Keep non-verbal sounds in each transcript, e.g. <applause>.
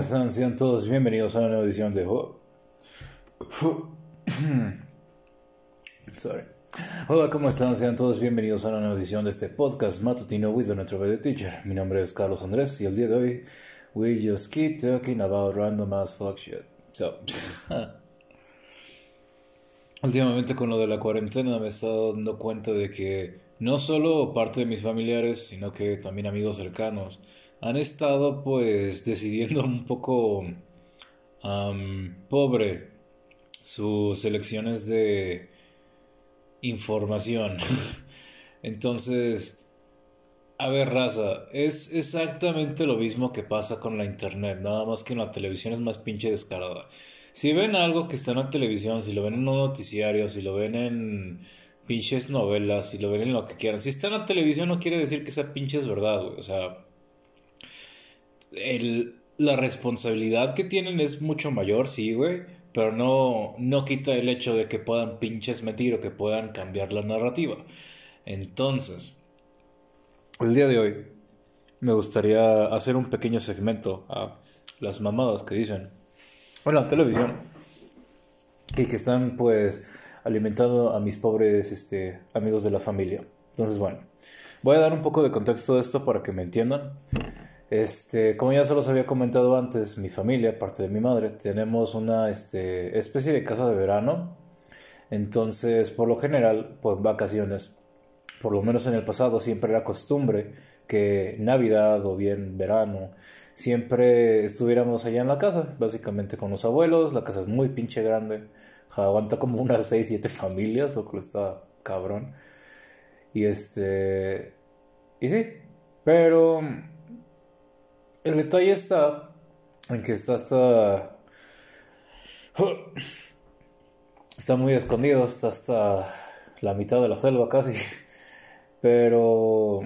¿cómo están? Sean todos bienvenidos a una nueva edición de... <coughs> Sorry. Hola, ¿cómo están? Sean todos bienvenidos a una nueva edición de este podcast matutino with the the Teacher. Mi nombre es Carlos Andrés y el día de hoy we just keep talking about random ass fuck shit. So, <laughs> últimamente con lo de la cuarentena me he estado dando cuenta de que no solo parte de mis familiares, sino que también amigos cercanos han estado pues decidiendo un poco pobre sus elecciones de información. <laughs> Entonces, a ver, raza, es exactamente lo mismo que pasa con la internet, nada más que en la televisión es más pinche descarada. Si ven algo que está en la televisión, si lo ven en un noticiario, si lo ven en pinches novelas y lo ven en lo que quieran. Si está en la televisión no quiere decir que esa pinche es verdad, güey. O sea, el, la responsabilidad que tienen es mucho mayor, sí, güey. Pero no, no quita el hecho de que puedan pinches metir o que puedan cambiar la narrativa. Entonces, el día de hoy me gustaría hacer un pequeño segmento a las mamadas que dicen en la televisión y que están pues alimentando a mis pobres este, amigos de la familia. Entonces, bueno, voy a dar un poco de contexto de esto para que me entiendan. Este, como ya se los había comentado antes, mi familia, parte de mi madre, tenemos una este, especie de casa de verano. Entonces, por lo general, pues vacaciones, por lo menos en el pasado, siempre era costumbre que Navidad o bien verano, siempre estuviéramos allá en la casa, básicamente con los abuelos. La casa es muy pinche grande aguanta como unas 6, 7 familias, o que está cabrón. Y este. Y sí, pero. El detalle está en que está hasta. Está muy escondido, está hasta la mitad de la selva casi. Pero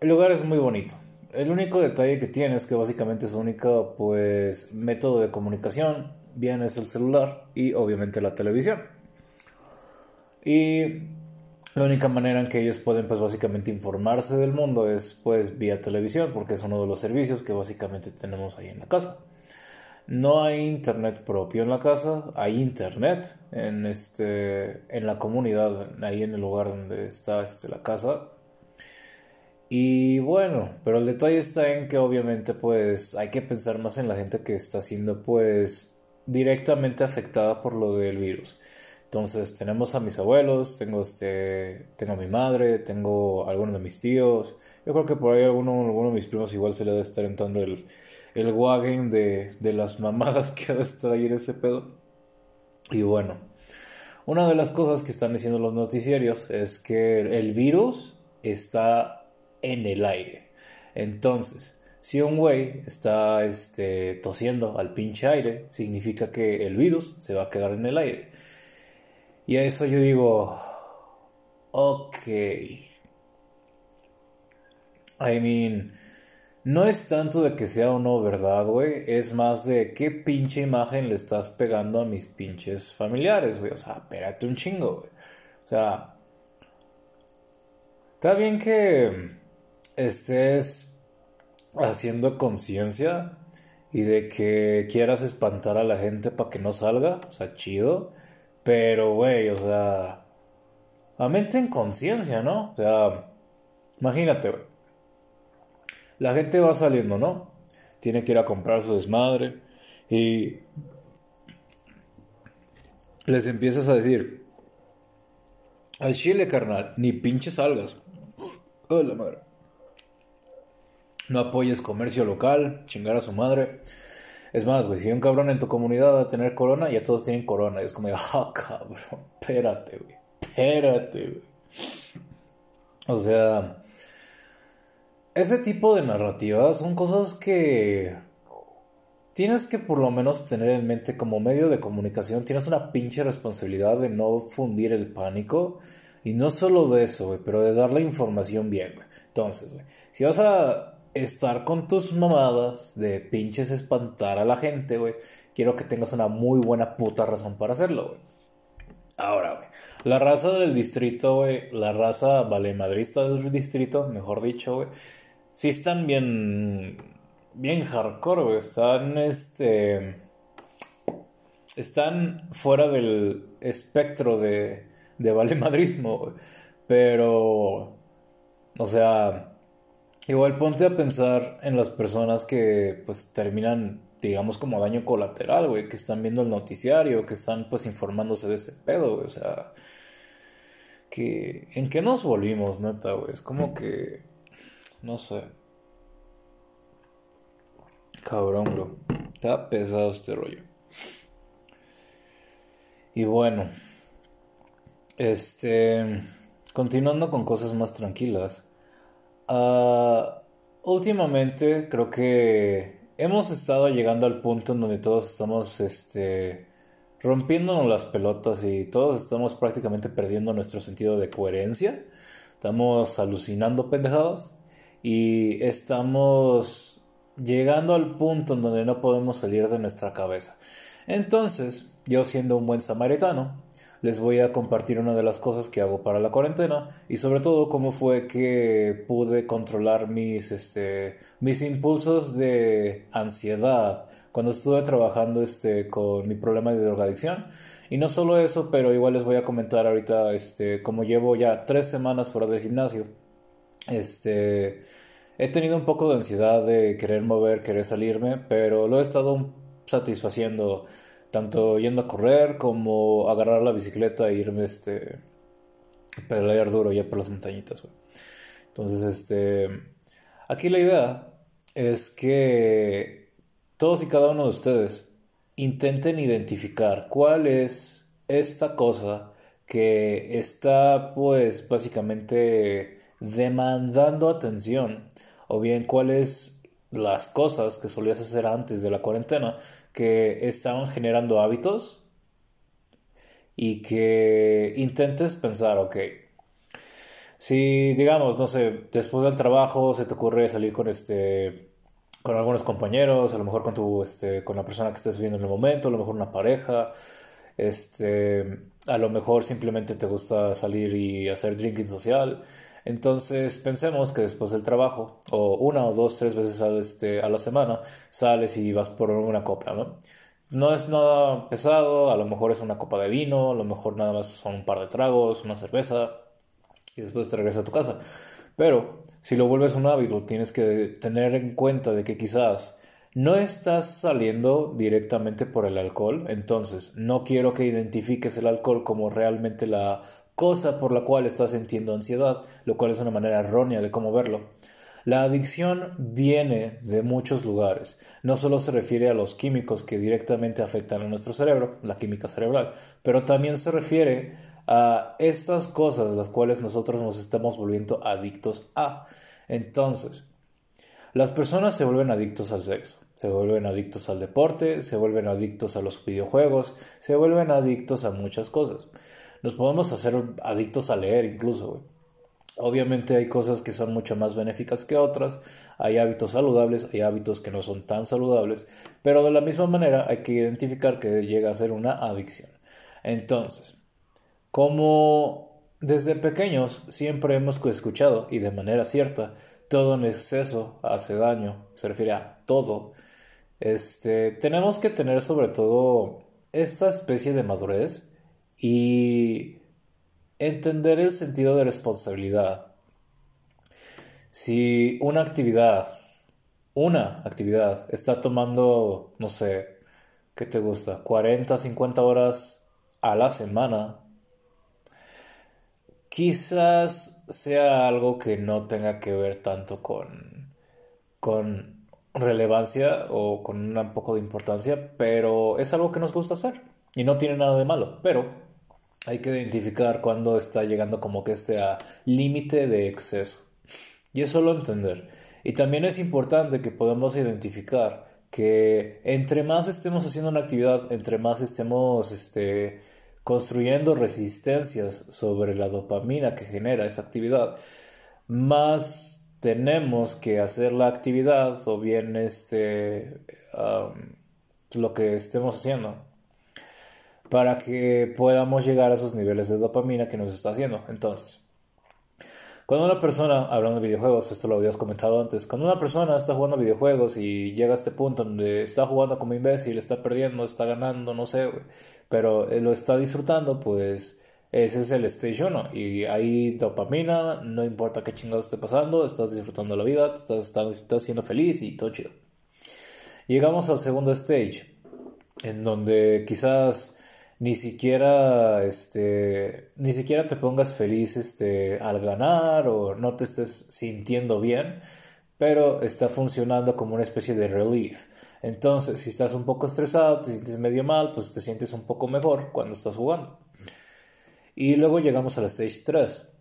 el lugar es muy bonito. El único detalle que tiene es que básicamente su único pues método de comunicación bien es el celular y obviamente la televisión. Y la única manera en que ellos pueden pues básicamente informarse del mundo es pues vía televisión porque es uno de los servicios que básicamente tenemos ahí en la casa. No hay internet propio en la casa, hay internet en este en la comunidad, ahí en el lugar donde está este, la casa. Y bueno, pero el detalle está en que obviamente pues hay que pensar más en la gente que está siendo pues directamente afectada por lo del virus. Entonces tenemos a mis abuelos, tengo este, tengo a mi madre, tengo a algunos de mis tíos. Yo creo que por ahí alguno, alguno de mis primos igual se le debe estar entrando el, el wagon de, de las mamadas que ha de estar ahí en ese pedo. Y bueno, una de las cosas que están diciendo los noticiarios es que el virus está en el aire. Entonces, si un güey está este, tosiendo al pinche aire, significa que el virus se va a quedar en el aire. Y a eso yo digo, ok. I mean, no es tanto de que sea o no verdad, güey. Es más de qué pinche imagen le estás pegando a mis pinches familiares, güey. O sea, espérate un chingo, güey. O sea, está bien que estés haciendo conciencia y de que quieras espantar a la gente para que no salga, o sea, chido, pero güey, o sea, mente en conciencia, ¿no? O sea, imagínate, güey. La gente va saliendo, ¿no? Tiene que ir a comprar su desmadre y les empiezas a decir, al chile, carnal, ni pinches salgas. Oh, la madre no apoyes comercio local, chingar a su madre. Es más, güey, si hay un cabrón en tu comunidad va a tener corona, ya todos tienen corona. Y es como, <laughs> ah, cabrón, espérate, güey, espérate, güey. O sea, ese tipo de narrativas son cosas que tienes que por lo menos tener en mente como medio de comunicación. Tienes una pinche responsabilidad de no fundir el pánico. Y no solo de eso, güey, pero de dar la información bien, güey. Entonces, güey, si vas a estar con tus mamadas de pinches espantar a la gente, güey, quiero que tengas una muy buena puta razón para hacerlo, güey. Ahora, güey, la raza del distrito, güey, la raza valemadrista del distrito, mejor dicho, güey, sí están bien, bien hardcore, güey, están, este, están fuera del espectro de, de valemadrismo, güey, pero, o sea, igual ponte a pensar en las personas que, pues, terminan digamos, como daño colateral, güey, que están viendo el noticiario, que están, pues, informándose de ese pedo, güey, o sea, que, ¿en qué nos volvimos, neta, güey? Es como que, no sé. Cabrón, bro. Está pesado este rollo. Y bueno, este, continuando con cosas más tranquilas. Ah, últimamente creo que hemos estado llegando al punto en donde todos estamos este, rompiéndonos las pelotas y todos estamos prácticamente perdiendo nuestro sentido de coherencia. Estamos alucinando pendejadas y estamos llegando al punto en donde no podemos salir de nuestra cabeza. Entonces, yo siendo un buen samaritano, les voy a compartir una de las cosas que hago para la cuarentena y sobre todo cómo fue que pude controlar mis, este, mis impulsos de ansiedad cuando estuve trabajando este, con mi problema de drogadicción. Y no solo eso, pero igual les voy a comentar ahorita, este, como llevo ya tres semanas fuera del gimnasio, este, he tenido un poco de ansiedad de querer mover, querer salirme, pero lo he estado satisfaciendo tanto yendo a correr como agarrar la bicicleta e irme este pedalear duro ya por las montañitas, Entonces, este aquí la idea es que todos y cada uno de ustedes intenten identificar cuál es esta cosa que está pues básicamente demandando atención o bien cuáles las cosas que solías hacer antes de la cuarentena que estaban generando hábitos y que intentes pensar, ok, si digamos, no sé, después del trabajo se te ocurre salir con este con algunos compañeros, a lo mejor con tu este con la persona que estés viendo en el momento, a lo mejor una pareja, este, a lo mejor simplemente te gusta salir y hacer drinking social. Entonces pensemos que después del trabajo, o una o dos, tres veces a, este, a la semana, sales y vas por una copa, ¿no? No es nada pesado, a lo mejor es una copa de vino, a lo mejor nada más son un par de tragos, una cerveza, y después te regresas a tu casa. Pero si lo vuelves un hábito, tienes que tener en cuenta de que quizás no estás saliendo directamente por el alcohol, entonces no quiero que identifiques el alcohol como realmente la cosa por la cual estás sintiendo ansiedad, lo cual es una manera errónea de cómo verlo. La adicción viene de muchos lugares. No solo se refiere a los químicos que directamente afectan a nuestro cerebro, la química cerebral, pero también se refiere a estas cosas las cuales nosotros nos estamos volviendo adictos a. Entonces, las personas se vuelven adictos al sexo, se vuelven adictos al deporte, se vuelven adictos a los videojuegos, se vuelven adictos a muchas cosas nos podemos hacer adictos a leer incluso, Obviamente hay cosas que son mucho más benéficas que otras, hay hábitos saludables, hay hábitos que no son tan saludables, pero de la misma manera hay que identificar que llega a ser una adicción. Entonces, como desde pequeños siempre hemos escuchado, y de manera cierta, todo en exceso hace daño, se refiere a todo, este, tenemos que tener sobre todo esta especie de madurez y entender el sentido de responsabilidad. Si una actividad, una actividad está tomando, no sé, ¿qué te gusta? 40, 50 horas a la semana, quizás sea algo que no tenga que ver tanto con, con relevancia o con un poco de importancia, pero es algo que nos gusta hacer y no tiene nada de malo, pero hay que identificar cuándo está llegando como que este a límite de exceso. Y eso lo entender. Y también es importante que podamos identificar que entre más estemos haciendo una actividad, entre más estemos este, construyendo resistencias sobre la dopamina que genera esa actividad, más tenemos que hacer la actividad o bien este, lo que estemos haciendo para que podamos llegar a esos niveles de dopamina que nos está haciendo. Entonces, cuando una persona, hablando de videojuegos, esto lo habías comentado antes, cuando una persona está jugando videojuegos y llega a este punto donde está jugando como imbécil, está perdiendo, está ganando, no sé, pero lo está disfrutando, pues ese es el stage 1 y hay dopamina, no importa qué chingados esté pasando, estás disfrutando la vida, estás, estás, estás siendo feliz y todo chido. Llegamos al segundo stage, en donde quizás ni siquiera este ni siquiera te pongas feliz este al ganar o no te estés sintiendo bien pero está funcionando como una especie de relief. Entonces si estás un poco estresado te sientes medio mal pues te sientes un poco mejor cuando estás jugando. Y luego llegamos al stage 3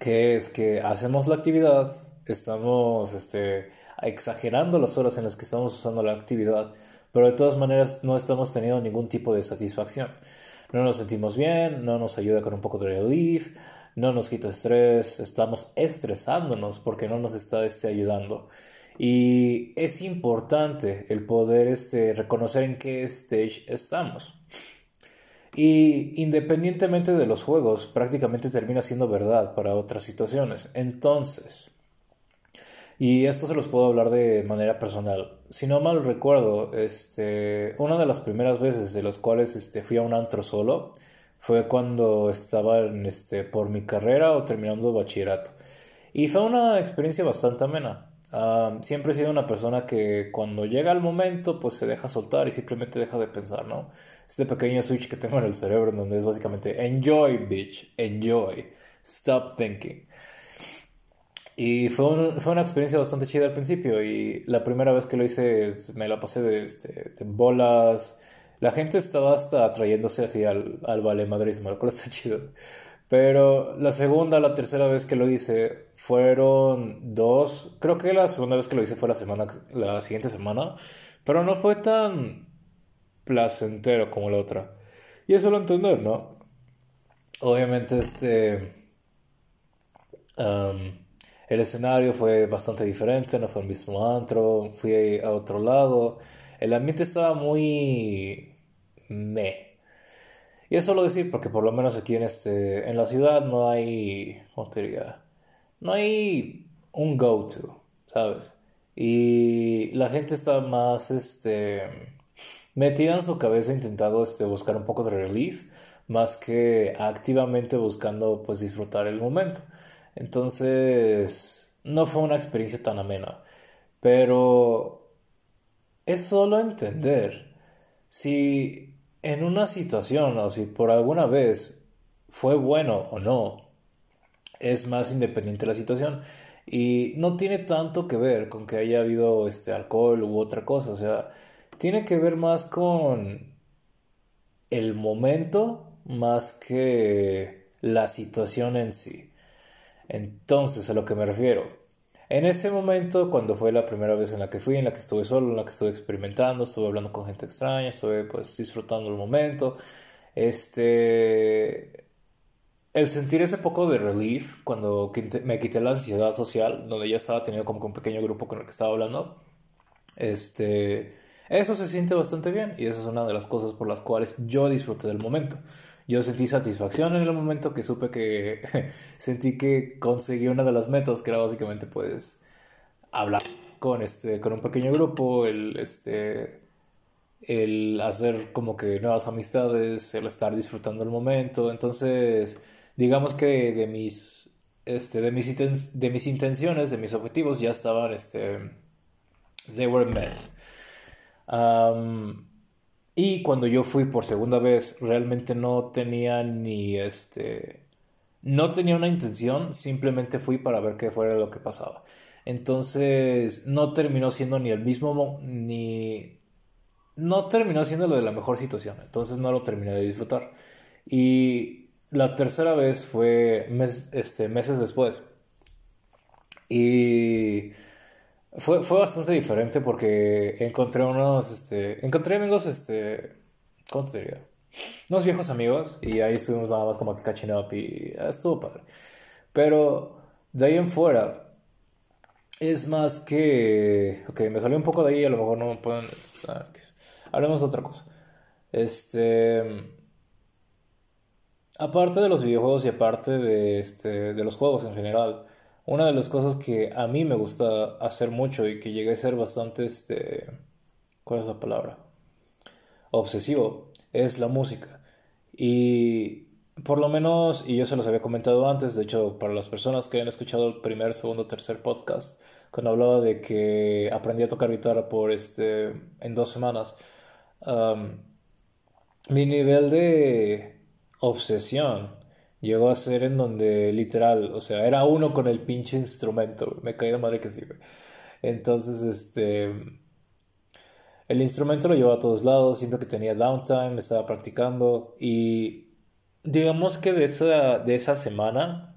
que es que hacemos la actividad estamos este exagerando las horas en las que estamos usando la actividad pero de todas maneras no estamos teniendo ningún tipo de satisfacción. No nos sentimos bien, no nos ayuda con un poco de relief, no nos quita estrés, estamos estresándonos porque no nos está este, ayudando. Y es importante el poder este, reconocer en qué stage estamos. Y independientemente de los juegos, prácticamente termina siendo verdad para otras situaciones. Entonces, y esto se los puedo hablar de manera personal. Si no mal recuerdo, este, una de las primeras veces de las cuales este, fui a un antro solo fue cuando estaba en, este, por mi carrera o terminando bachillerato. Y fue una experiencia bastante amena. siempre he sido una persona que cuando llega el momento pues se deja soltar y simplemente deja de pensar, ¿no? Este pequeño switch que tengo en el cerebro donde es básicamente enjoy, bitch, enjoy, stop thinking. Y fue, fue una experiencia bastante chida al principio y la primera vez que lo hice me la pasé de, este, de bolas. La gente estaba hasta atrayéndose así al, al vale madrismo, lo cual está chido. Pero la segunda, la tercera vez que lo hice fueron dos. Creo que la segunda vez que lo hice fue la semana, la siguiente semana. Pero no fue tan placentero como la otra. Y eso lo entender, ¿no? Obviamente, este. El escenario fue bastante diferente, no fue el mismo antro, fui a otro lado. El ambiente estaba muy... me. Y eso lo decir porque por lo menos aquí en, este, en la ciudad no hay... ¿Cómo te diría? No hay un go-to, ¿sabes? Y la gente está más, este... Metida en su cabeza intentando este, buscar un poco de relief, más que activamente buscando pues disfrutar el momento. Entonces, no fue una experiencia tan amena. Pero es solo entender si en una situación o si por alguna vez fue bueno o no, es más independiente la situación. Y no tiene tanto que ver con que haya habido este alcohol u otra cosa. O sea, tiene que ver más con el momento más que la situación en sí. Entonces, a lo que me refiero. En ese momento, cuando fue la primera vez en la que fui, en la que estuve solo, en la que estuve experimentando, estuve hablando con gente extraña, estuve pues disfrutando el momento, este... El sentir ese poco de relief cuando me quité la ansiedad social, donde ya estaba teniendo como un pequeño grupo con el que estaba hablando, este... Eso se siente bastante bien y esa es una de las cosas por las cuales yo disfruté del momento. Yo sentí satisfacción en el momento que supe que <laughs> sentí que conseguí una de las metas, que era básicamente pues hablar con este con un pequeño grupo, el este el hacer como que nuevas amistades, el estar disfrutando el momento. Entonces, digamos que de mis este de mis de mis intenciones, de mis objetivos ya estaban este they were met. Y cuando yo fui por segunda vez, realmente no tenía ni este. No tenía una intención, simplemente fui para ver qué fuera lo que pasaba. Entonces, no terminó siendo ni el mismo. ni. No terminó siendo lo de la mejor situación. Entonces, no lo terminé de disfrutar. Y la tercera vez fue este, meses después. Y fue, fue bastante diferente porque encontré unos, este, encontré amigos, este, ¿cómo te diría? Unos viejos amigos y ahí estuvimos nada más como que catching up y ah, estuvo padre. Pero de ahí en fuera es más que, ok, me salió un poco de ahí, a lo mejor no me pueden estar, hablemos de otra cosa. Este. Aparte de los videojuegos y aparte de, este, de los juegos en general, una de las cosas que a mí me gusta hacer mucho y que llegué a ser bastante, este, ¿cuál es la palabra? Obsesivo, es la música. Y por lo menos, y yo se los había comentado antes, de hecho, para las personas que han escuchado el primer, segundo, tercer podcast, cuando hablaba de que aprendí a tocar guitarra por este, en dos semanas, mi nivel de obsesión llegó a ser en donde literal, o sea, era uno con el pinche instrumento, me caí de madre que sí, Entonces, este, el instrumento lo llevaba a todos lados, siempre que tenía downtime, estaba practicando y digamos que de esa, de esa semana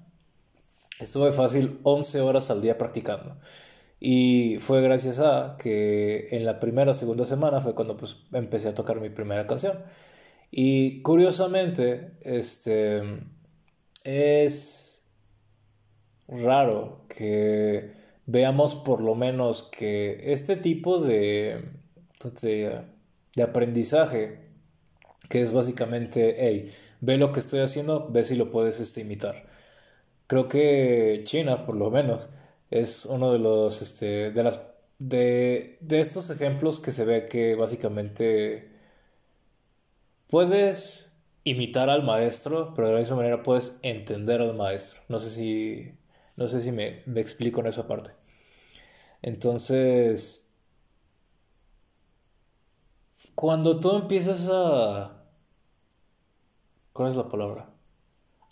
estuve fácil 11 horas al día practicando. Y fue gracias a que en la primera o segunda semana fue cuando pues empecé a tocar mi primera canción. Y curiosamente, este es raro que veamos por lo menos que este tipo de, de, de aprendizaje, que es básicamente, hey, ve lo que estoy haciendo, ve si lo puedes este, imitar. Creo que China, por lo menos, es uno de los, este, de las, de, de estos ejemplos que se ve que básicamente puedes imitar al maestro, pero de la misma manera puedes entender al maestro. No sé si, no sé si me, explico en esa parte. Entonces, cuando tú empiezas a ¿Cuál es la palabra?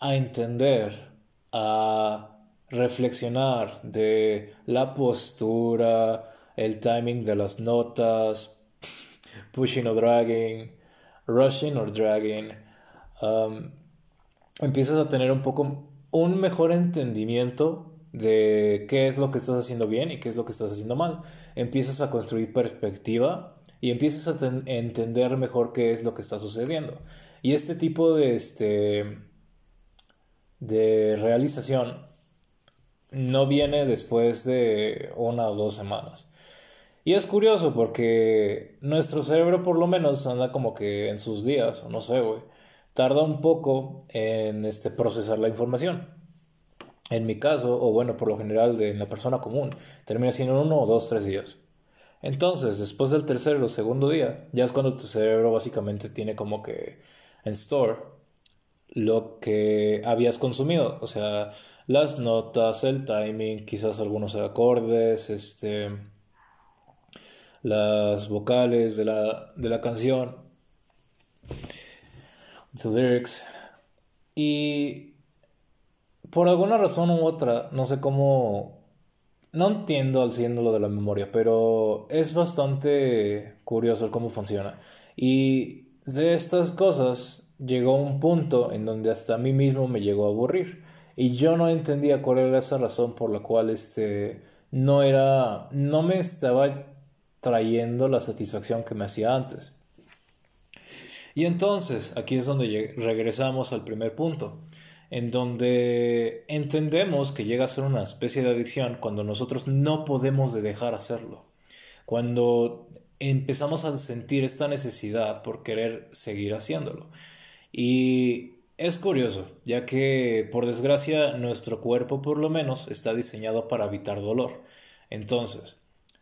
A entender, a reflexionar de la postura, el timing de las notas, <laughs> pushing o dragging, rushing or dragging. Empiezas a tener un poco un mejor entendimiento de qué es lo que estás haciendo bien y qué es lo que estás haciendo mal. Empiezas a construir perspectiva y empiezas a entender mejor qué es lo que está sucediendo. Y este tipo de, este, de realización no viene después de una o dos semanas. Y es curioso porque nuestro cerebro por lo menos anda como que en sus días, o no sé, güey, tarda un poco en este, procesar la información. En mi caso, o bueno, por lo general de en la persona común, termina siendo uno o dos, tres días. Entonces, después del tercer o segundo día, ya es cuando tu cerebro básicamente tiene como que en store lo que habías consumido, o sea, las notas, el timing, quizás algunos acordes, este, las vocales de la, de la canción, the lyrics, y por alguna razón u otra, no sé cómo, no entiendo al 100 lo de la memoria, pero es bastante curioso cómo funciona. Y de estas cosas llegó un punto en donde hasta a mí mismo me llegó a aburrir y yo no entendía cuál era esa razón por la cual este no era no me estaba trayendo la satisfacción que me hacía antes. Y entonces, aquí es donde regresamos al primer punto, en donde entendemos que llega a ser una especie de adicción cuando nosotros no podemos de dejar hacerlo. Cuando empezamos a sentir esta necesidad por querer seguir haciéndolo. Y es curioso, ya que por desgracia nuestro cuerpo por lo menos está diseñado para evitar dolor. Entonces,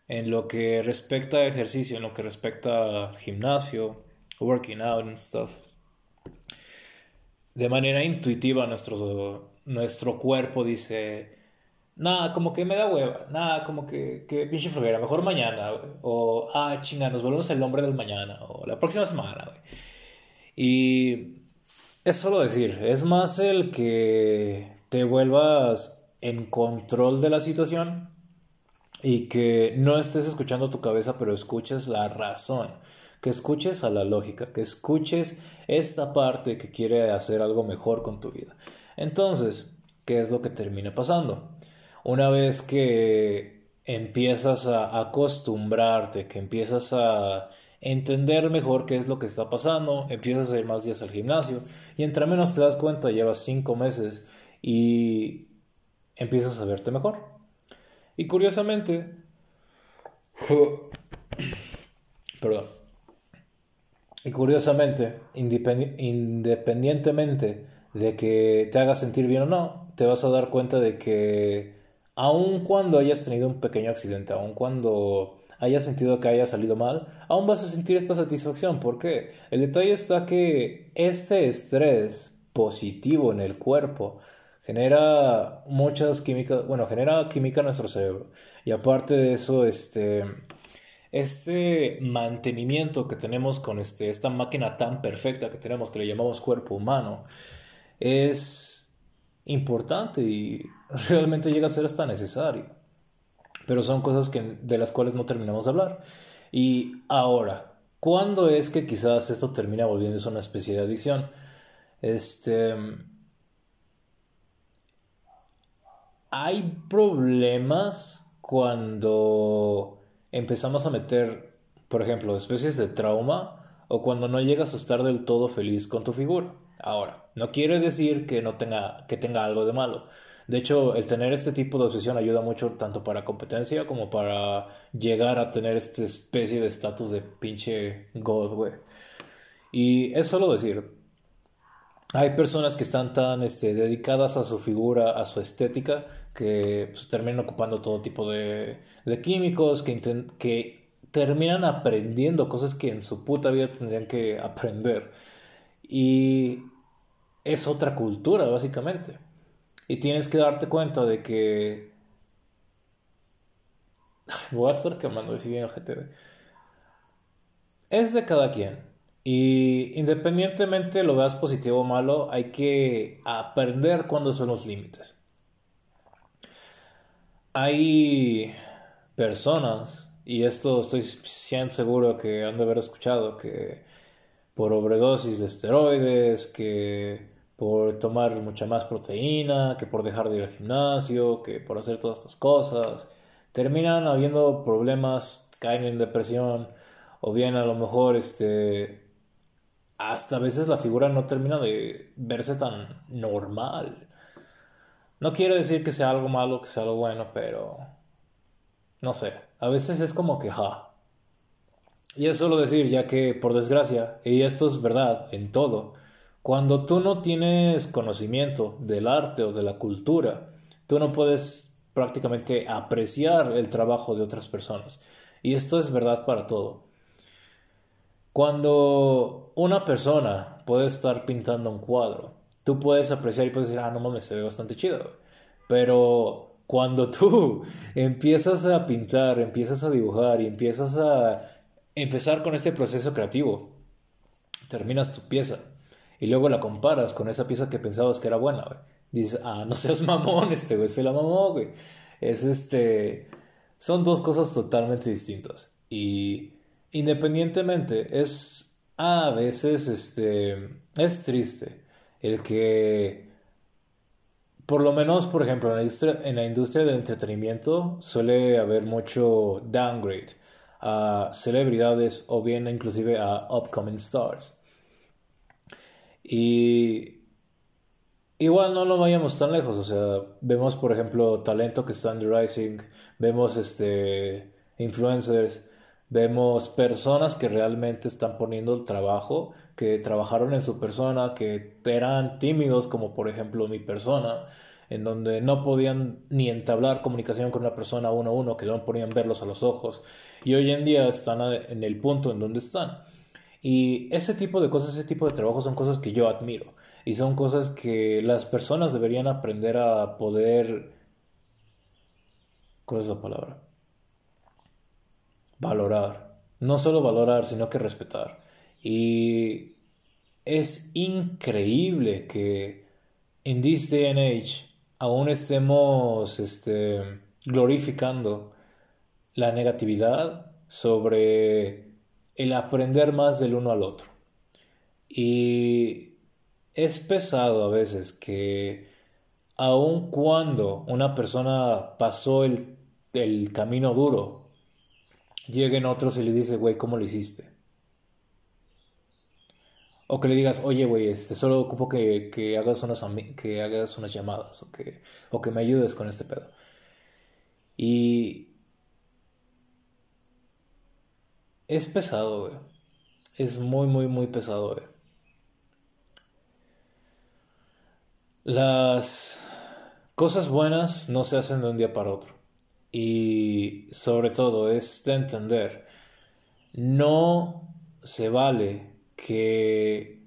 en lo que respecta a ejercicio, en lo que respecta al gimnasio, working out and stuff, de manera intuitiva nuestro, nuestro cuerpo dice, Nada, como que me da hueva. Nada, como que, que pinche flojera. Mejor mañana, O, ah, chinga, nos volvemos el hombre del mañana. O la próxima semana, güey. Y es solo decir, es más el que te vuelvas en control de la situación y que no estés escuchando tu cabeza, pero escuches la razón. Que escuches a la lógica, que escuches esta parte que quiere hacer algo mejor con tu vida. Entonces, ¿qué es lo que termina pasando? una vez que empiezas a acostumbrarte, que empiezas a entender mejor qué es lo que está pasando, empiezas a ir más días al gimnasio y entre menos te das cuenta, llevas cinco meses y empiezas a verte mejor. Y curiosamente, <coughs> perdón, Y curiosamente, independientemente de que te haga sentir bien o no, te vas a dar cuenta de que aun cuando hayas tenido un pequeño accidente, aun cuando hayas sentido que haya salido mal, aún vas a sentir esta satisfacción. ¿Por qué? El detalle está que este estrés positivo en el cuerpo genera muchas químicas, bueno, genera química en nuestro cerebro. Y aparte de eso, este, este mantenimiento que tenemos con este, esta máquina tan perfecta que tenemos, que le llamamos cuerpo humano, es importante y realmente llega a ser hasta necesario pero son cosas que, de las cuales no terminamos de hablar. Y ahora, ¿cuándo es que quizás esto termina volviéndose una especie de adicción? Este... Hay problemas cuando empezamos a meter, por ejemplo, especies de trauma o cuando no llegas a estar del todo feliz con tu figura. Ahora, no quiere decir que no tenga que tenga algo de malo. De hecho, el tener este tipo de obsesión ayuda mucho tanto para competencia como para llegar a tener esta especie de estatus de pinche god. Y es solo decir, hay personas que están tan este, dedicadas a su figura, a su estética, que pues, terminan ocupando todo tipo de, de químicos, que, que terminan aprendiendo cosas que en su puta vida tendrían que aprender. Y es otra cultura, básicamente. Y tienes que darte cuenta de que... Voy a estar quemando de bien GTV. Es de cada quien. Y independientemente lo veas positivo o malo, hay que aprender cuándo son los límites. Hay personas, y esto estoy 100 seguro que han de haber escuchado, que por sobredosis de esteroides, que por tomar mucha más proteína, que por dejar de ir al gimnasio, que por hacer todas estas cosas. Terminan habiendo problemas, caen en depresión, o bien a lo mejor este hasta a veces la figura no termina de verse tan normal. No quiero decir que sea algo malo, que sea algo bueno, pero no sé, a veces es como que ja. Y es solo decir, ya que por desgracia, y esto es verdad en todo, cuando tú no tienes conocimiento del arte o de la cultura, tú no puedes prácticamente apreciar el trabajo de otras personas. Y esto es verdad para todo. Cuando una persona puede estar pintando un cuadro, tú puedes apreciar y puedes decir, ah, no mames, se ve bastante chido. Pero cuando <laughs> tú empiezas a pintar, empiezas a dibujar y empiezas a empezar con este proceso creativo, terminas tu pieza y luego la comparas con esa pieza que pensabas que era buena, güey. Dices, ah, no seas <laughs> mamón, este güey se la mamó, güey. Es este. Son dos cosas totalmente distintas. Y independientemente, es a veces, este. Es triste el que. Por lo menos, por ejemplo, en la industria, en la industria del entretenimiento suele haber mucho downgrade a celebridades o bien inclusive a upcoming stars. Y igual no lo vayamos tan lejos, o sea, vemos por ejemplo talento que está en Rising, vemos este influencers, vemos personas que realmente están poniendo el trabajo, que trabajaron en su persona, que eran tímidos como por ejemplo mi persona, en donde no podían ni entablar comunicación con una persona uno a uno, que no podían verlos a los ojos, y hoy en día están en el punto en donde están. Y ese tipo de cosas, ese tipo de trabajo son cosas que yo admiro y son cosas que las personas deberían aprender a poder... ¿Cuál es la palabra? Valorar. No solo valorar, sino que respetar. Y es increíble que en this day and age aún estemos este, glorificando la negatividad sobre el aprender más del uno al otro. Y es pesado a veces que aun cuando una persona pasó el, el camino duro, lleguen otros y les dice, güey, ¿cómo lo hiciste? O que le digas, oye, güey, este, solo ocupo que, que, hagas unas, que hagas unas llamadas o que, o que me ayudes con este pedo. Y es pesado, güey. es muy, muy, muy pesado. Eh. Las cosas buenas no se hacen de un día para otro. Y sobre todo es de entender, no se vale que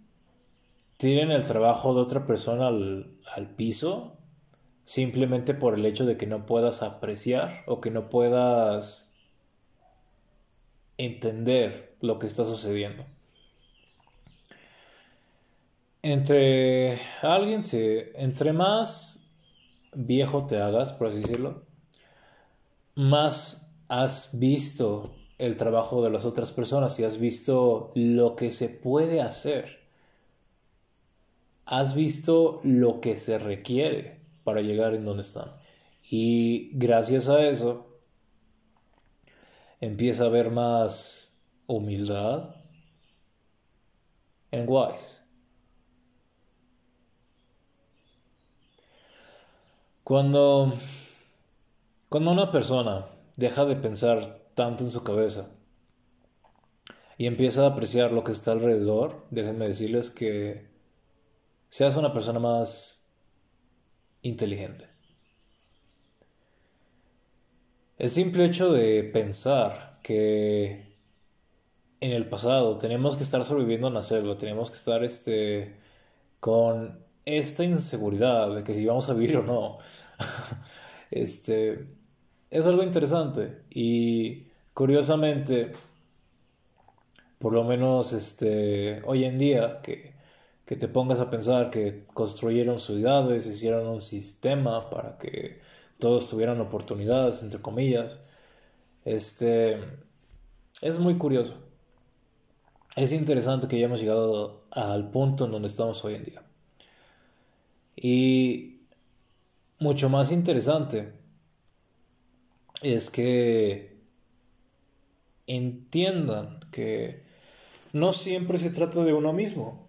tiren el trabajo de otra persona al, al piso simplemente por el hecho de que no puedas apreciar o que no puedas entender lo que está sucediendo. Entre alguien, se, entre más viejo te hagas, por así decirlo, más has visto el trabajo de las otras personas y has visto lo que se puede hacer. Has visto lo que se requiere para llegar en donde están. Y gracias a eso empieza a haber más humildad en Wise. Cuando, cuando una persona deja de pensar tanto en su cabeza y empieza a apreciar lo que está alrededor, déjenme decirles que seas una persona más inteligente. El simple hecho de pensar que en el pasado tenemos que estar sobreviviendo en la selva, tenemos que estar este, con esta inseguridad de que si vamos a vivir o no, <laughs> este, es algo interesante y curiosamente, por lo menos este, hoy en día que que te pongas a pensar que construyeron ciudades, hicieron un sistema para que todos tuvieran oportunidades, entre comillas. Este es muy curioso. Es interesante que hayamos llegado al punto en donde estamos hoy en día. Y mucho más interesante es que entiendan que no siempre se trata de uno mismo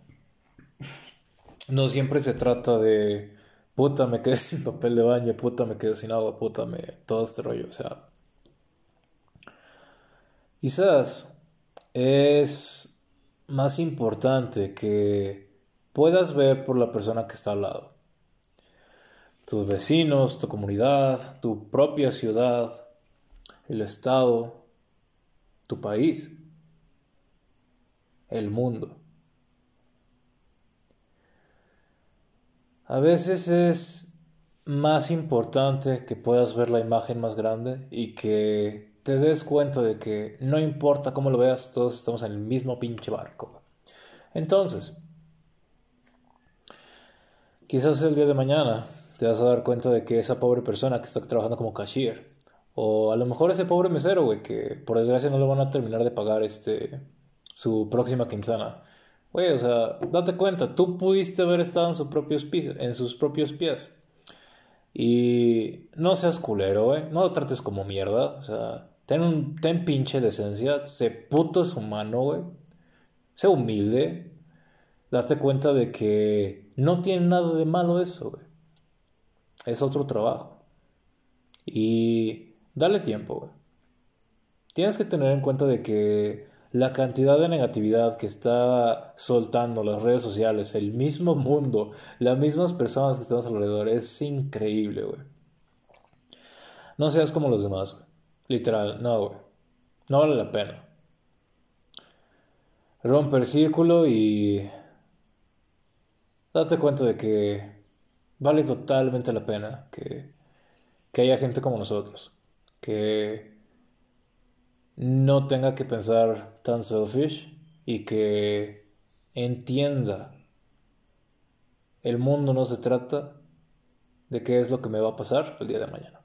no siempre se trata de puta me quedé <laughs> sin papel de baño, puta me quedé sin agua, puta me todo este rollo, o sea, quizás es más importante que puedas ver por la persona que está al lado. Tus vecinos, tu comunidad, tu propia ciudad, el estado, tu país, el mundo. A veces es más importante que puedas ver la imagen más grande y que te des cuenta de que no importa cómo lo veas, todos estamos en el mismo pinche barco. Entonces, quizás el día de mañana te vas a dar cuenta de que esa pobre persona que está trabajando como cashier, o a lo mejor ese pobre mesero, güey, que por desgracia no le van a terminar de pagar este su próxima quincena Güey, o sea, date cuenta, tú pudiste haber estado en sus propios pies, en sus propios pies. Y no seas culero, güey. No lo trates como mierda. O sea, ten, un, ten pinche decencia. Sé puto es humano, güey. Sé humilde. Date cuenta de que no tiene nada de malo eso, güey. Es otro trabajo. Y dale tiempo, güey. Tienes que tener en cuenta de que la cantidad de negatividad que está soltando las redes sociales, el mismo mundo, las mismas personas que estamos alrededor, es increíble, güey. No seas como los demás, güey. Literal, no, güey. No vale la pena. Rompe el círculo y date cuenta de que vale totalmente la pena que, que haya gente como nosotros, que no tenga que pensar tan selfish y que entienda el mundo no se trata de qué es lo que me va a pasar el día de mañana.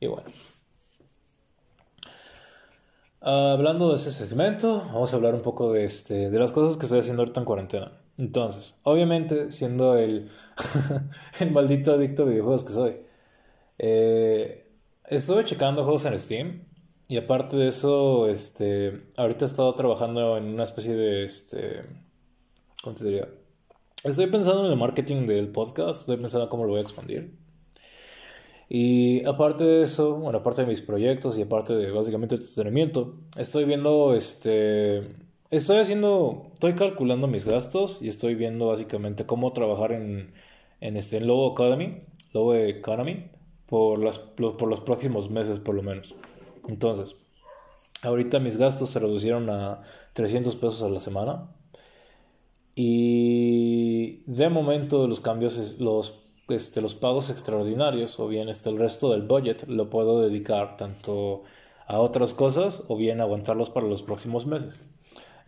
Y bueno. hablando de ese segmento, vamos a hablar un poco de, este, de las cosas que estoy haciendo ahorita en cuarentena. Entonces, obviamente, siendo el, <laughs> el maldito adicto a videojuegos que soy, eh, estuve checando juegos en Steam y aparte de eso, este, ahorita he estado trabajando en una especie de, este, ¿cómo te diría? Estoy pensando en el marketing del podcast, estoy pensando cómo lo voy a expandir. Y aparte de eso, bueno, aparte de mis proyectos y aparte de básicamente el entretenimiento, estoy viendo este estoy haciendo estoy calculando mis gastos y estoy viendo básicamente cómo trabajar en en este en Lobo Academy, Lobo Economy por por los próximos meses por lo menos. Entonces, ahorita mis gastos se reducieron a 300 pesos a la semana. Y de momento los cambios los este, los pagos extraordinarios o bien este, el resto del budget lo puedo dedicar tanto a otras cosas o bien aguantarlos para los próximos meses.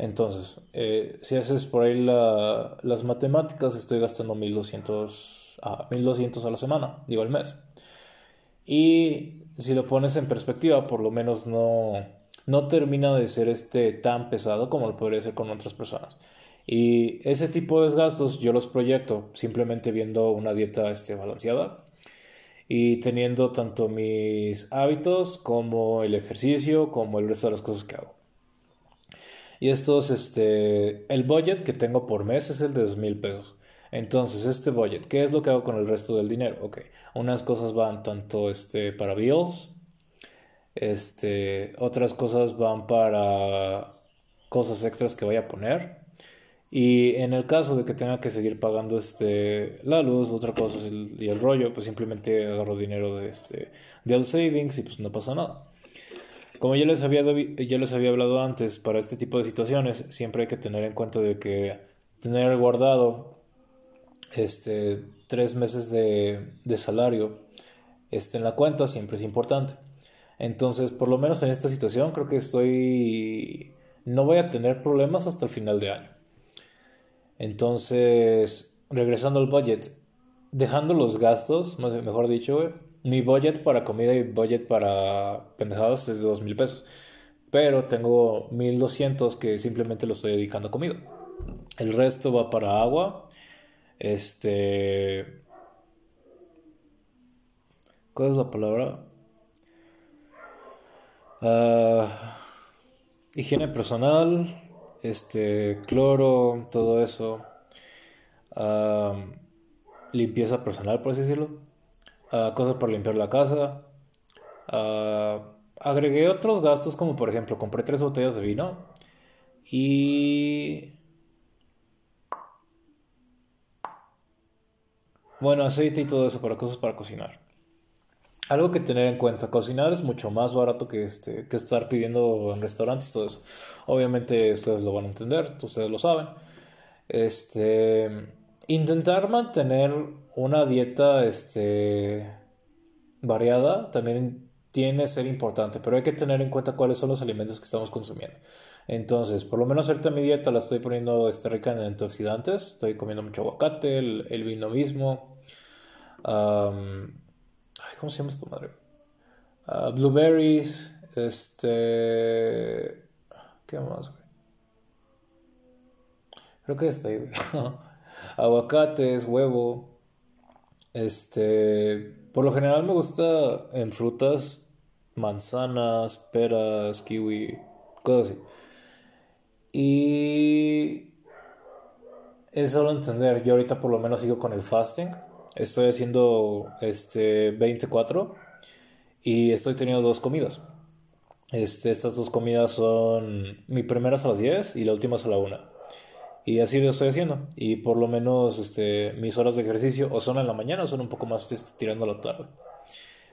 Entonces, eh, si haces por ahí las matemáticas, estoy gastando 1200 a, 1200 a la semana, digo al mes. Y si lo pones en perspectiva, por lo menos no, no termina de ser este tan pesado como lo podría ser con otras personas. Y ese tipo de gastos yo los proyecto simplemente viendo una dieta este, balanceada y teniendo tanto mis hábitos como el ejercicio como el resto de las cosas que hago. Y estos, este, el budget que tengo por mes es el de dos mil pesos. Entonces, este budget, ¿qué es lo que hago con el resto del dinero? Ok, unas cosas van tanto este, para bills, este, otras cosas van para cosas extras que voy a poner y en el caso de que tenga que seguir pagando este, la luz, otra cosa y el rollo, pues simplemente agarro dinero de este, del savings y pues no pasa nada. Como ya les, había, ya les había hablado antes, para este tipo de situaciones siempre hay que tener en cuenta de que tener guardado este, tres meses de, de salario este, en la cuenta siempre es importante. Entonces, por lo menos en esta situación creo que estoy... No voy a tener problemas hasta el final de año. Entonces, regresando al budget, dejando los gastos, mejor dicho, mi budget para comida y budget para pendejadas es de dos mil pesos. Pero tengo 1200 que simplemente lo estoy dedicando a comida. El resto va para agua. Este. ¿Cuál es la palabra? Ah, higiene personal este, cloro, todo eso, limpieza personal, por así decirlo, cosas para limpiar la casa, agregué otros gastos como por ejemplo compré tres botellas de vino y... Bueno, aceite y todo eso para cosas para cocinar. Algo que tener en cuenta, cocinar es mucho más barato que, este, que estar pidiendo en restaurantes todo eso. Obviamente ustedes lo van a entender, ustedes lo saben. Este, intentar mantener una dieta este, variada también tiene que ser importante, pero hay que tener en cuenta cuáles son los alimentos que estamos consumiendo. Entonces, por lo menos ahorita mi dieta la estoy poniendo este, rica en antioxidantes, estoy comiendo mucho aguacate, el, vino mismo. ¿Cómo se llama esta madre? Ah, blueberries, este... ¿Qué más? Creo que está ahí, <laughs> Aguacates, huevo. Este... Por lo general me gusta en frutas manzanas, peras, kiwi, cosas así. Y es solo entender. Yo ahorita por lo menos sigo con el fasting estoy haciendo este 24 y estoy teniendo dos comidas. Este, estas dos comidas son mi primera a las 10 y la última a la 1. Y así lo estoy haciendo. Y por lo menos este, mis horas de ejercicio o son en la mañana o son un poco más este, tirando a la tarde.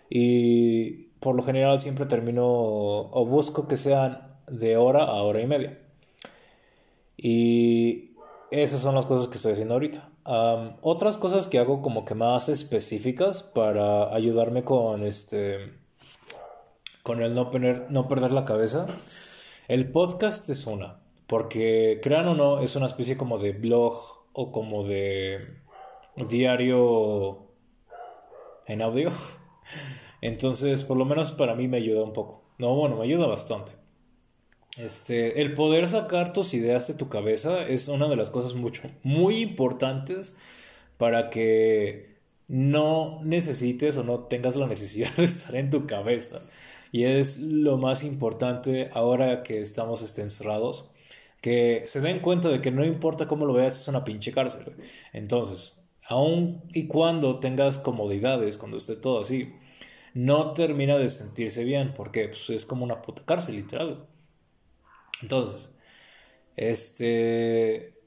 Y por lo general siempre termino o busco que sean de hora a hora y media. Y esas son las cosas que estoy haciendo ahorita otras cosas que hago como que más específicas para ayudarme con este con el no, no perder la cabeza. El podcast es una, porque crean o no, es una especie como de blog o como de diario en audio. <laughs> Entonces, por lo menos para mí me ayuda un poco. No, bueno, me ayuda bastante. Este, el poder sacar tus ideas de tu cabeza es una de las cosas mucho, muy importantes para que no necesites o no tengas la necesidad <laughs> de estar en tu cabeza. Y es lo más importante ahora que estamos este, encerrados, que se den cuenta de que no importa cómo lo veas, es una pinche cárcel. Entonces, aun y cuando tengas comodidades, cuando esté todo así, no termina de sentirse bien, porque pues, es como una puta cárcel, literal. Entonces, este,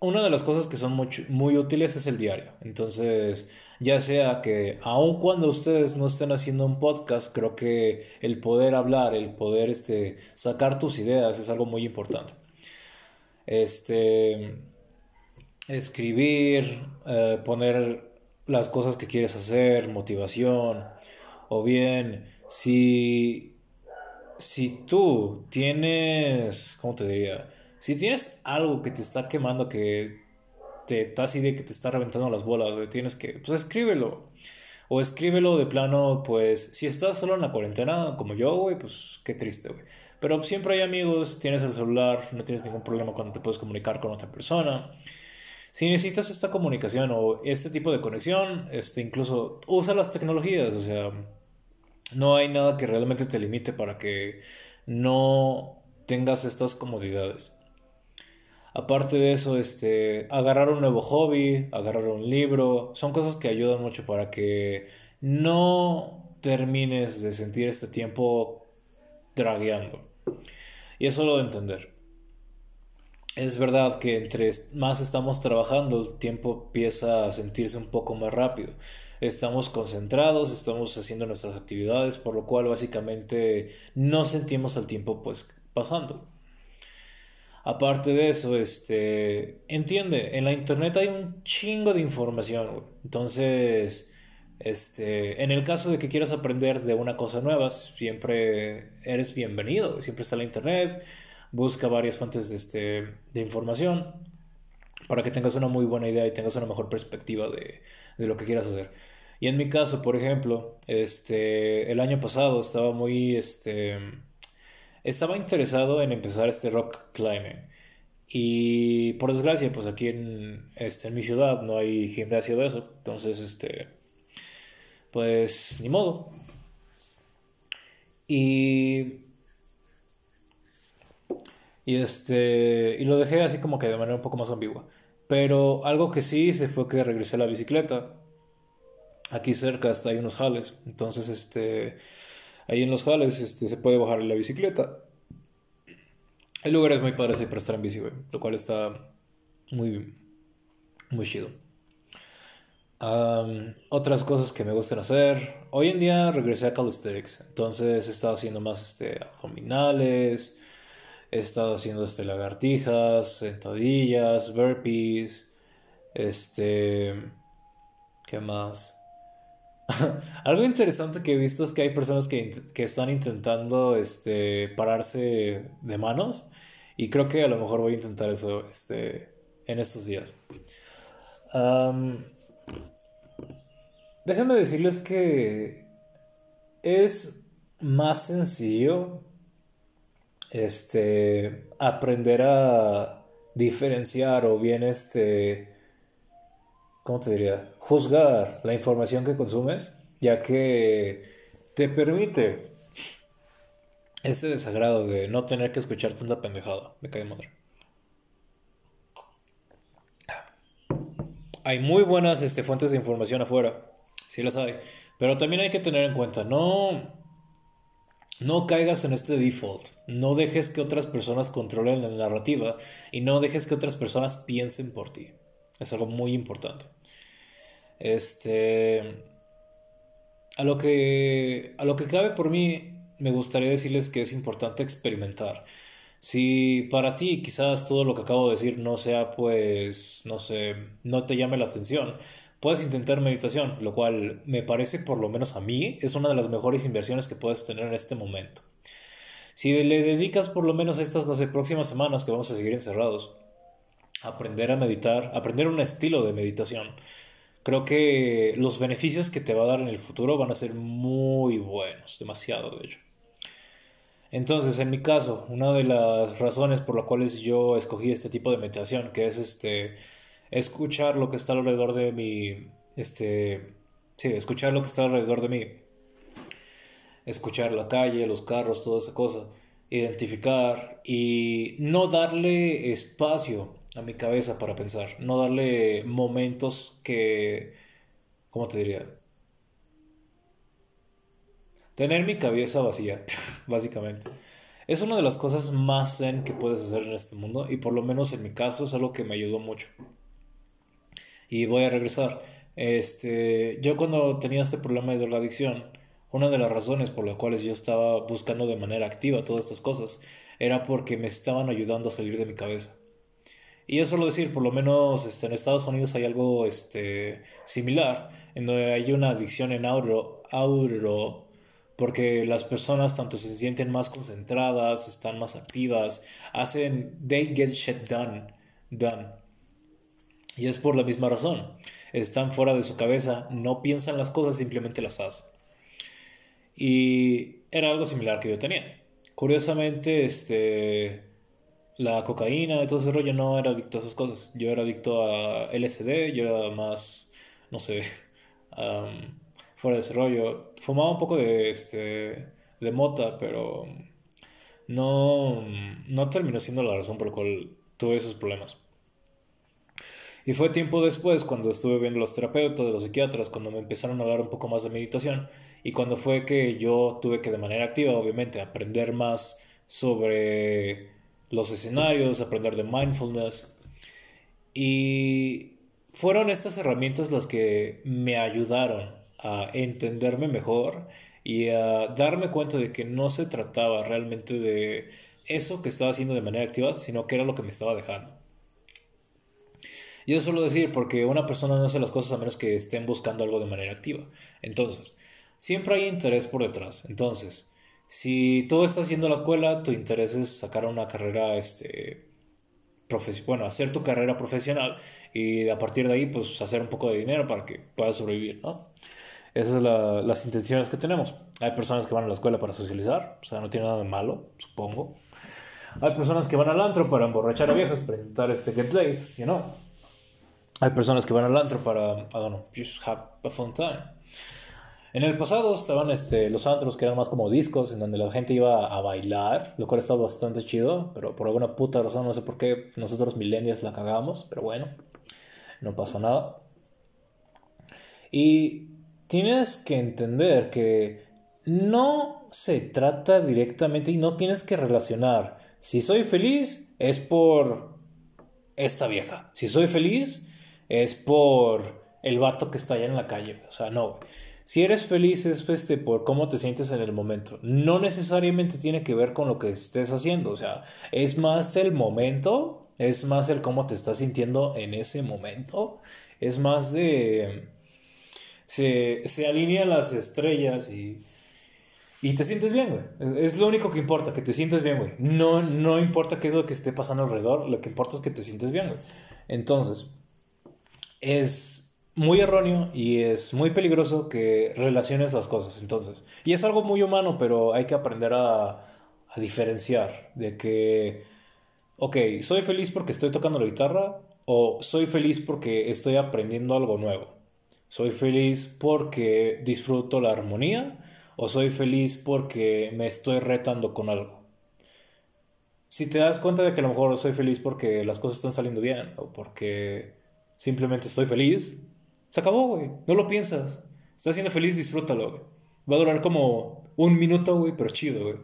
una de las cosas que son muy, muy útiles es el diario. Entonces, ya sea que aun cuando ustedes no estén haciendo un podcast, creo que el poder hablar, el poder este, sacar tus ideas es algo muy importante. Este, escribir, eh, poner las cosas que quieres hacer, motivación, o bien si, si tú tienes, ¿cómo te diría? Si tienes algo que te está quemando, que te está así de que te está reventando las bolas, tienes que, pues escríbelo. O escríbelo de plano, pues, si estás solo en la cuarentena, como yo, güey, pues qué triste, güey. Pero siempre hay amigos, tienes el celular, no tienes ningún problema cuando te puedes comunicar con otra persona. Si necesitas esta comunicación o este tipo de conexión, este, incluso usa las tecnologías, o sea, no hay nada que realmente te limite para que no tengas estas comodidades. Aparte de eso, este, agarrar un nuevo hobby, agarrar un libro, son cosas que ayudan mucho para que no termines de sentir este tiempo dragueando. Y eso lo de entender. Es verdad que entre más estamos trabajando, el tiempo empieza a sentirse un poco más rápido. Estamos concentrados, estamos haciendo nuestras actividades, por lo cual básicamente no sentimos el tiempo pues pasando. Aparte de eso, este, entiende, en la internet hay un chingo de información, Entonces, este, en el caso de que quieras aprender de una cosa nueva, siempre eres bienvenido, siempre está la internet, busca varias fuentes de, este, de información para que tengas una muy buena idea y tengas una mejor perspectiva de, de lo que quieras hacer. Y en mi caso, por ejemplo, este, el año pasado estaba muy, este, estaba interesado en empezar este rock climbing. Y por desgracia, pues aquí en, este, en mi ciudad no hay gimnasio de eso. Entonces, este, pues ni modo. Y, y este, y lo dejé así como que de manera un poco más ambigua. Pero algo que sí hice fue que regresé a la bicicleta. Aquí cerca hasta hay unos jales. Entonces, este, Ahí en los jales este, se puede bajar la bicicleta. El lugar es muy padre para estar en bici, Lo cual está muy, muy chido. Otras cosas que me gustan hacer. Hoy en día regresé a calisthenics. Entonces he estado haciendo más este, abdominales. He estado haciendo este, lagartijas, sentadillas, burpees. Este. ¿Qué más? <laughs> Algo interesante que he visto es que hay personas que, están intentando este, pararse de manos y creo que a lo mejor voy a intentar eso este, en estos días. Déjenme decirles que es más sencillo este, aprender a diferenciar o bien este ¿cómo te diría? Juzgar la información que consumes, ya que te permite ese desagrado de no tener que escuchar tanta pendejada. Me cae madre. Hay muy buenas este, fuentes de información afuera, sí las hay, pero también hay que tener en cuenta, no, no caigas en este default, no dejes que otras personas controlen la narrativa y no dejes que otras personas piensen por ti. Es algo muy importante. Este. A lo que. A lo que cabe por mí, me gustaría decirles que es importante experimentar. Si para ti quizás todo lo que acabo de decir no sea, pues, no sé, no te llame la atención, puedes intentar meditación, lo cual me parece, por lo menos a mí, es una de las mejores inversiones que puedes tener en este momento. Si le dedicas por lo menos estas, no próximas semanas que vamos a seguir encerrados, aprender a meditar, aprender un estilo de meditación, creo que los beneficios que te va a dar en el futuro van a ser muy buenos, demasiado de hecho. Entonces, en mi caso, una de las razones por las cuales yo escogí este tipo de meditación, que es este escuchar lo que está alrededor de mí, este, sí, escuchar lo que está alrededor de mí, escuchar la calle, los carros, toda esa cosa, identificar y no darle espacio a mi cabeza para pensar, no darle momentos que, ¿cómo te diría? Tener mi cabeza vacía, <laughs> básicamente. Es una de las cosas más zen que puedes hacer en este mundo y por lo menos en mi caso es algo que me ayudó mucho. Y voy a regresar. Este, yo cuando tenía este problema de la adicción, una de las razones por las cuales yo estaba buscando de manera activa todas estas cosas era porque me estaban ayudando a salir de mi cabeza. Y eso lo decir, por lo menos este, en Estados Unidos hay algo este, similar, en donde hay una adicción en auro, auro, porque las personas tanto se sienten más concentradas, están más activas, hacen, they get shit done, done. Y es por la misma razón. Están fuera de su cabeza, no piensan las cosas, simplemente las hacen. Y era algo similar que yo tenía. Curiosamente, este, la cocaína y todo ese rollo no era adicto a esas cosas. Yo era adicto a LSD, yo era más, no sé, <laughs> fuera de ese rollo. Fumaba un poco de, este, de mota, pero no, no terminó siendo la razón por la cual tuve esos problemas. Y fue tiempo después, cuando estuve viendo los terapeutas, los psiquiatras, cuando me empezaron a hablar un poco más de meditación, y cuando fue que yo tuve que de manera activa, obviamente, aprender más sobre los escenarios, aprender de mindfulness. Y fueron estas herramientas las que me ayudaron a entenderme mejor y a darme cuenta de que no se trataba realmente de eso que estaba haciendo de manera activa, sino que era lo que me estaba dejando. Y eso lo decir porque una persona no hace las cosas a menos que estén buscando algo de manera activa. Entonces, siempre hay interés por detrás. Entonces, si tú estás haciendo la escuela, tu interés es sacar una carrera, este, bueno, hacer tu carrera profesional y a partir de ahí, pues hacer un poco de dinero para que puedas sobrevivir, ¿no? Esas son las intenciones que tenemos. Hay personas que van a la escuela para socializar, o sea, no tiene nada de malo, supongo. Hay personas que van al antro para emborrachar a viejos, para intentar este get laid, you know. Hay personas que van al antro para, I don't know, just have a fun time. En el pasado estaban este, los antros que eran más como discos, en donde la gente iba a bailar, lo cual estaba bastante chido, pero por alguna puta razón, no sé por qué, nosotros millennials la cagamos, pero bueno, no pasa nada. Y tienes que entender que no se trata directamente y no tienes que relacionar. Si soy feliz es por esta vieja. Si soy feliz es por el vato que está allá en la calle. O sea, no, si eres feliz es este, por cómo te sientes en el momento. No necesariamente tiene que ver con lo que estés haciendo. O sea, es más el momento, es más el cómo te estás sintiendo en ese momento. Es más de... Se, se alinean las estrellas y... Y te sientes bien, güey. Es lo único que importa, que te sientes bien, güey. No, no importa qué es lo que esté pasando alrededor, lo que importa es que te sientes bien, güey. Entonces, es muy erróneo y es muy peligroso que relaciones las cosas. Entonces, y es algo muy humano, pero hay que aprender a, a diferenciar de que, ok, soy feliz porque estoy tocando la guitarra o soy feliz porque estoy aprendiendo algo nuevo. Soy feliz porque disfruto la armonía o soy feliz porque me estoy retando con algo. Si te das cuenta de que a lo mejor soy feliz porque las cosas están saliendo bien o porque simplemente estoy feliz, se acabó, güey. No lo piensas. Estás siendo feliz, disfrútalo, güey. Va a durar como un minuto, güey, pero chido, güey.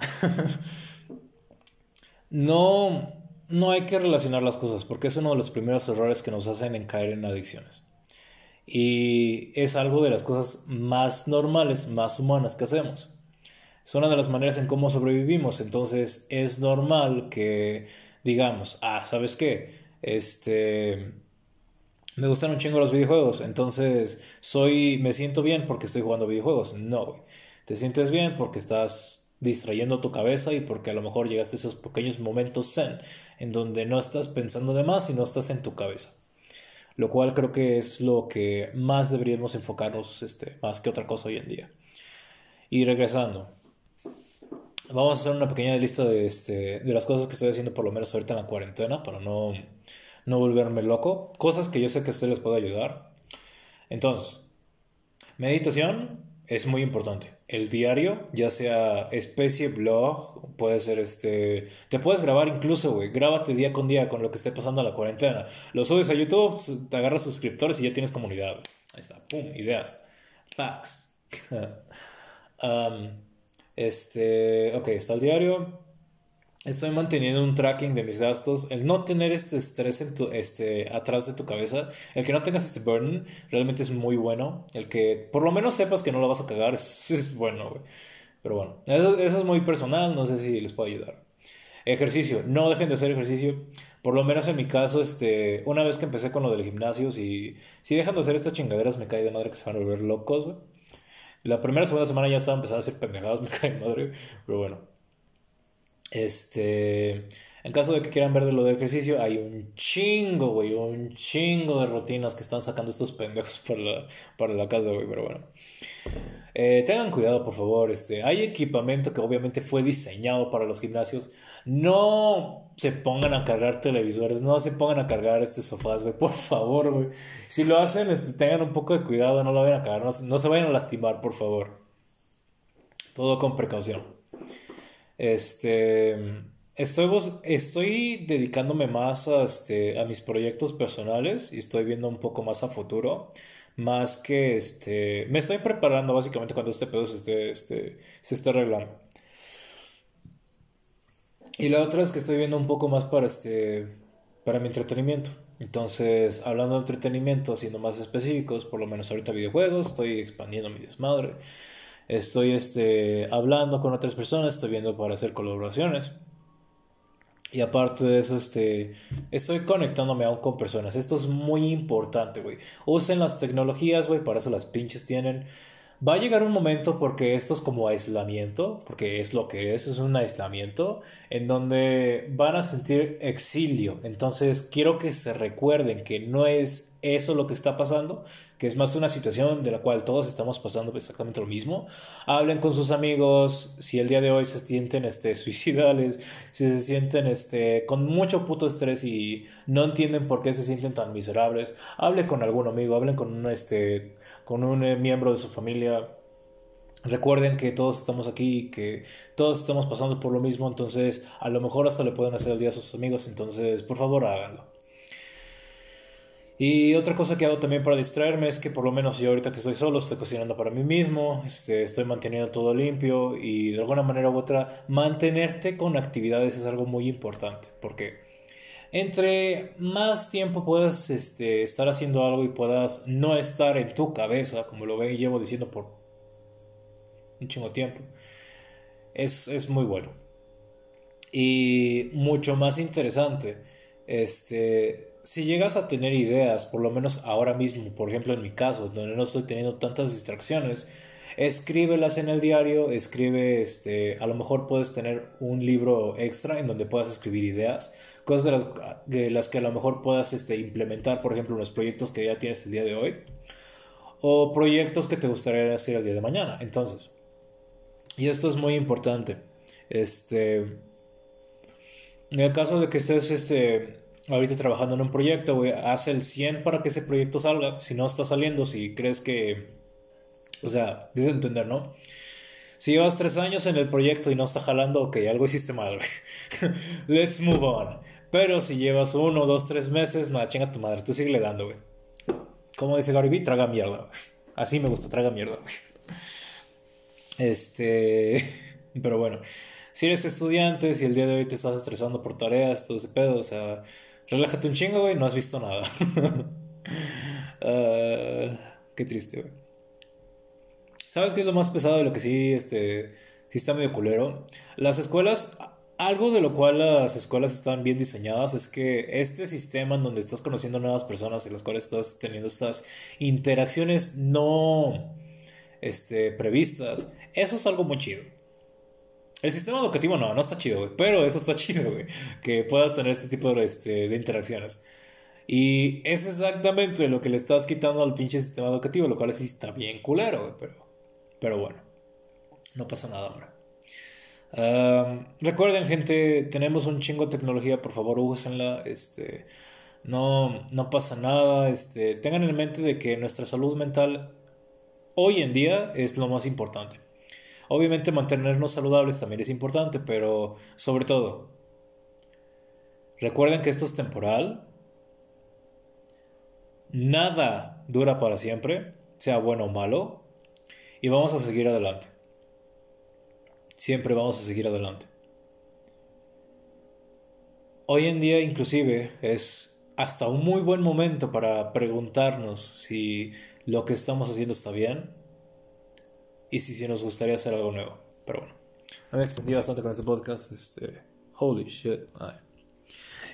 <laughs> no, no hay que relacionar las cosas porque es uno de los primeros errores que nos hacen en caer en adicciones. Y es algo de las cosas más normales, más humanas que hacemos. Es una de las maneras en cómo sobrevivimos. Entonces es normal que digamos, ah, ¿sabes qué? Este me gustan un chingo los videojuegos, entonces soy, me siento bien porque estoy jugando videojuegos. No, güey. Te sientes bien porque estás distrayendo tu cabeza y porque a lo mejor llegaste a esos pequeños momentos zen en donde no estás pensando de más y no estás en tu cabeza. Lo cual creo que es lo que más deberíamos enfocarnos este, más que otra cosa hoy en día. Y regresando, vamos a hacer una pequeña lista de, este, de las cosas que estoy haciendo por lo menos ahorita en la cuarentena para no no volverme loco, cosas que yo sé que a ustedes les puede ayudar. Entonces, meditación es muy importante. El diario, ya sea especie, blog, puede ser este... Te puedes grabar incluso, güey. Grábate día con día con lo que esté pasando a la cuarentena. Lo subes a YouTube, te agarras suscriptores y ya tienes comunidad. Ahí está, pum, ideas. Facts. <laughs> este, ok, está el diario. Estoy manteniendo un tracking de mis gastos. El no tener este estrés en tu, este, atrás de tu cabeza, el que no tengas este burden, realmente es muy bueno. El que por lo menos sepas que no lo vas a cagar <laughs> es, bueno, güey. Pero bueno, eso, eso, es muy personal, no sé si les puedo ayudar. Ejercicio, no dejen de hacer ejercicio. Por lo menos en mi caso, este, una vez que empecé con lo del gimnasio, si, si dejan de hacer estas chingaderas, me cae de madre que se van a volver locos, güey. La primera segunda semana ya estaba empezando a hacer pendejadas, <laughs> me cae de madre, pero bueno. Este, en caso de que quieran ver de lo de ejercicio, hay un chingo, güey, un chingo de rutinas que están sacando estos pendejos <laughs> para la, para la casa, güey, pero bueno. Eh, tengan cuidado, por favor, este, hay equipamiento que obviamente fue diseñado para los gimnasios. No se pongan a cargar televisores, no se pongan a cargar este sofás, güey, <laughs> por favor, güey. Si lo hacen, este, tengan un poco de cuidado, no lo vayan a cargar, no, no se vayan a lastimar, por favor. Todo con precaución. Este, estoy, estoy dedicándome más a, este, a mis proyectos personales y estoy viendo un poco más a futuro. Más que este, me estoy preparando básicamente cuando este pedo se esté, este, se esté arreglando. Y la otra es que estoy viendo un poco más para este, para mi entretenimiento. Entonces, hablando de entretenimiento, siendo más específicos, por lo menos ahorita videojuegos, estoy expandiendo mi desmadre estoy este, hablando con otras personas, estoy viendo para hacer colaboraciones. Y aparte de eso, este, estoy conectándome aún con personas. Esto es muy importante, güey. Usen las tecnologías, güey, para eso las pinches tienen. Va a llegar un momento porque esto es como aislamiento, porque es lo que es, es un aislamiento, en donde van a sentir exilio. Entonces quiero que se recuerden que no es eso lo que está pasando, que es más una situación de la cual todos estamos pasando exactamente lo mismo. Hablen con sus amigos, si el día de hoy se sienten este, <laughs> suicidales, si se sienten este, con mucho puto estrés y no entienden por qué se sienten tan miserables, hablen con algún amigo, hablen con un... Este, con un eh, miembro de su familia. Recuerden que todos estamos aquí, que todos estamos pasando por lo mismo, entonces a lo mejor hasta le pueden hacer el día a sus amigos, entonces por favor háganlo. Y otra cosa que hago también para distraerme es que por lo menos yo ahorita que estoy solo estoy cocinando para mí mismo, este, estoy manteniendo todo limpio y de alguna manera u otra mantenerte con actividades es algo muy importante porque entre más tiempo puedas este, estar haciendo algo y puedas no estar en tu cabeza, como lo ve, llevo diciendo por un chingo tiempo, es, es muy bueno. Y mucho más interesante, este, si llegas a tener ideas, por lo menos ahora mismo, por ejemplo en mi caso, donde no estoy teniendo tantas distracciones, escríbelas en el diario, escribe, este, a lo mejor puedes tener un libro extra en donde puedas escribir ideas, cosas de las, de las que a lo mejor puedas este, implementar, por ejemplo, los proyectos que ya tienes el día de hoy, o proyectos que te gustaría hacer el día de mañana. Entonces, y esto es muy importante, este, en el caso de que estés, este, ahorita trabajando en un proyecto, haz el 100 para que ese proyecto salga. Si no está saliendo, si crees que o sea, dices entender, ¿no? Si llevas tres años en el proyecto y no está jalando, ok, algo hiciste mal, güey. <laughs> Let's move on. Pero si llevas uno, dos, tres meses, nada, chinga tu madre, tú sigue le dando, güey. Como dice Gary Vee, traga mierda, güey. Así me gusta, traga mierda, güey. Este. <laughs> Pero bueno, si eres estudiante, si el día de hoy te estás estresando por tareas, todo ese pedo, o sea, relájate un chingo, güey, no has visto nada. uh, <laughs> qué triste, güey. ¿Sabes qué es lo más pesado de lo que sí, este, sí está medio culero? Las escuelas, algo de lo cual las escuelas están bien diseñadas es que este sistema en donde estás conociendo nuevas personas en las cuales estás teniendo estas interacciones no este, previstas, eso es algo muy chido. El sistema educativo no, no está chido, pero eso está <laughs> chido, güey, que puedas tener este tipo de, este, de interacciones. Y es exactamente lo que le estás quitando al pinche sistema educativo, lo cual sí está bien culero, pero... Bueno, no pasa nada, hombre. recuerden, gente, tenemos un chingo de tecnología, por favor, úsenla. Este, no, no pasa nada. Este, tengan en mente de que nuestra salud mental hoy en día es lo más importante. Obviamente mantenernos saludables también es importante, pero sobre todo, recuerden que esto es temporal. Nada dura para siempre, sea bueno o malo y vamos a seguir adelante. siempre vamos a seguir adelante. Hoy en día inclusive es hasta un muy buen momento para preguntarnos si lo que estamos haciendo está bien y si, si nos gustaría hacer algo nuevo. Pero bueno, me extendí bastante con este podcast. Este, holy shit.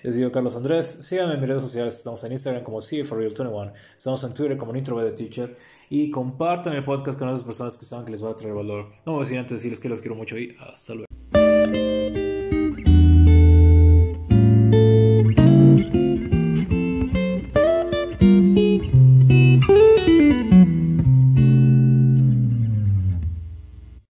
Les digo Carlos Andrés. Síganme en mis redes sociales. Estamos en Instagram como CForReal21. Estamos en Twitter como the Teacher. Y compartan el podcast con otras personas que saben que les va a traer valor. No me voy a decir antes decirles que los quiero mucho y hasta luego.